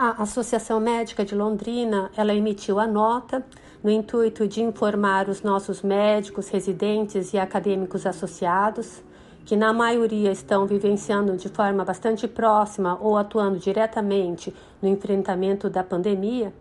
A Associação Médica de Londrina, ela emitiu a nota no intuito de informar os nossos médicos, residentes e acadêmicos associados, que na maioria estão vivenciando de forma bastante próxima ou atuando diretamente no enfrentamento da pandemia,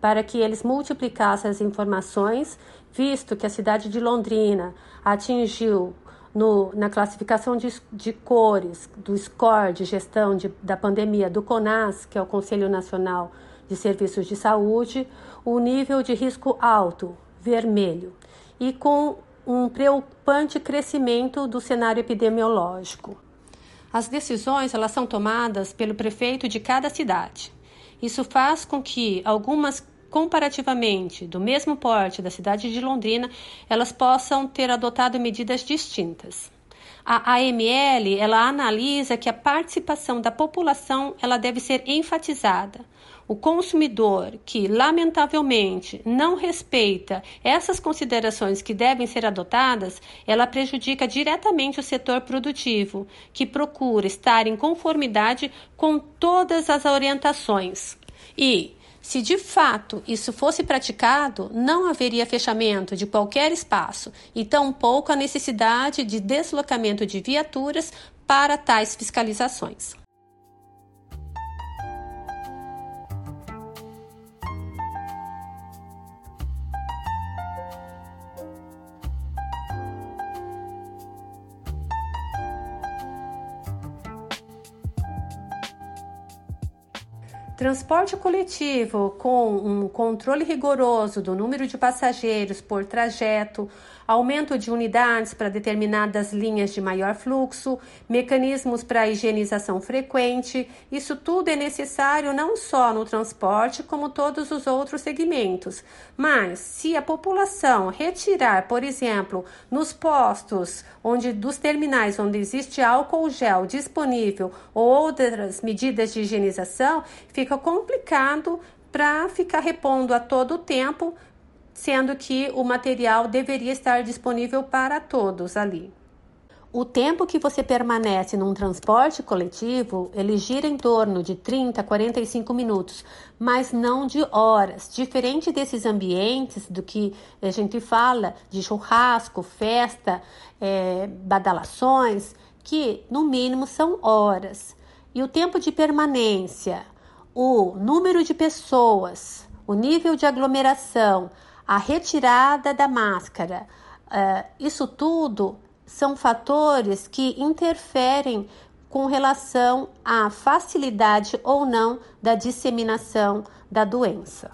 para que eles multiplicassem as informações, visto que a cidade de Londrina atingiu no, na classificação de, de, cores do score de gestão de, da pandemia do CONAS, que é o Conselho Nacional de Serviços de Saúde, o nível de risco alto, vermelho, e com um preocupante crescimento do cenário epidemiológico. As decisões elas são tomadas pelo prefeito de cada cidade. Isso faz com que algumas comparativamente do mesmo porte da cidade de Londrina, elas possam ter adotado medidas distintas. A AML, ela analisa que a participação da população, ela deve ser enfatizada. O consumidor que, lamentavelmente, não respeita essas considerações que devem ser adotadas, ela prejudica diretamente o setor produtivo, que procura estar em conformidade com todas as orientações. E se de fato isso fosse praticado, não haveria fechamento de qualquer espaço e tampouco a necessidade de deslocamento de viaturas para tais fiscalizações. Transporte coletivo com um controle rigoroso do número de passageiros por trajeto, aumento de unidades para determinadas linhas de maior fluxo, mecanismos para higienização frequente. Isso tudo é necessário não só no transporte, como todos os outros segmentos. Mas se a população retirar, por exemplo, nos postos onde dos terminais onde existe álcool gel disponível ou outras medidas de higienização, fica complicado para ficar repondo a todo tempo sendo que o material deveria estar disponível para todos ali. O tempo que você permanece num transporte coletivo, ele gira em torno de 30 a 45 minutos, mas não de horas. Diferente desses ambientes do que a gente fala de churrasco, festa, é, badalações, que no mínimo são horas. E o tempo de permanência, o número de pessoas, o nível de aglomeração, a retirada da máscara. Uh, isso tudo são fatores que interferem com relação à facilidade ou não da disseminação da doença.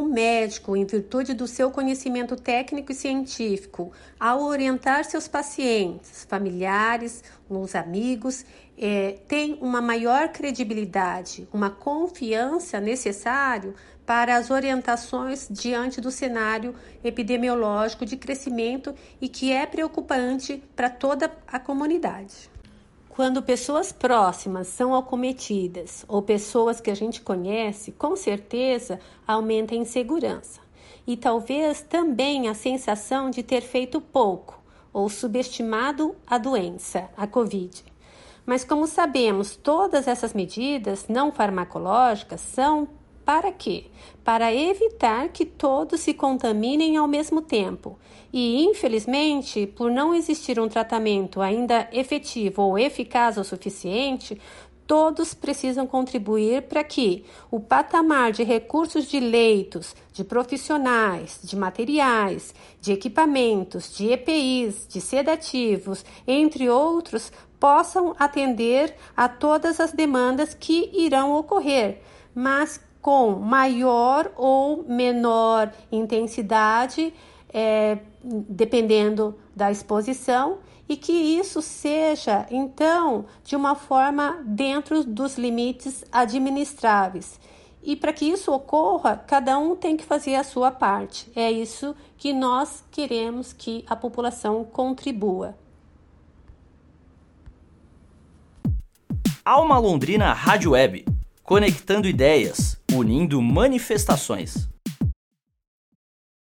O médico, em virtude do seu conhecimento técnico e científico, ao orientar seus pacientes, familiares, os amigos, é, tem uma maior credibilidade, uma confiança necessário para as orientações diante do cenário epidemiológico de crescimento e que é preocupante para toda a comunidade. Quando pessoas próximas são acometidas ou pessoas que a gente conhece, com certeza aumenta a insegurança e talvez também a sensação de ter feito pouco ou subestimado a doença, a Covid. Mas, como sabemos, todas essas medidas não farmacológicas são para quê? Para evitar que todos se contaminem ao mesmo tempo. E, infelizmente, por não existir um tratamento ainda efetivo ou eficaz o suficiente, todos precisam contribuir para que o patamar de recursos de leitos, de profissionais, de materiais, de equipamentos, de EPIs, de sedativos, entre outros, possam atender a todas as demandas que irão ocorrer, mas com maior ou menor intensidade, é, dependendo da exposição, e que isso seja, então, de uma forma dentro dos limites administráveis. E para que isso ocorra, cada um tem que fazer a sua parte. É isso que nós queremos que a população contribua. Alma Londrina Rádio Web conectando ideias, unindo manifestações.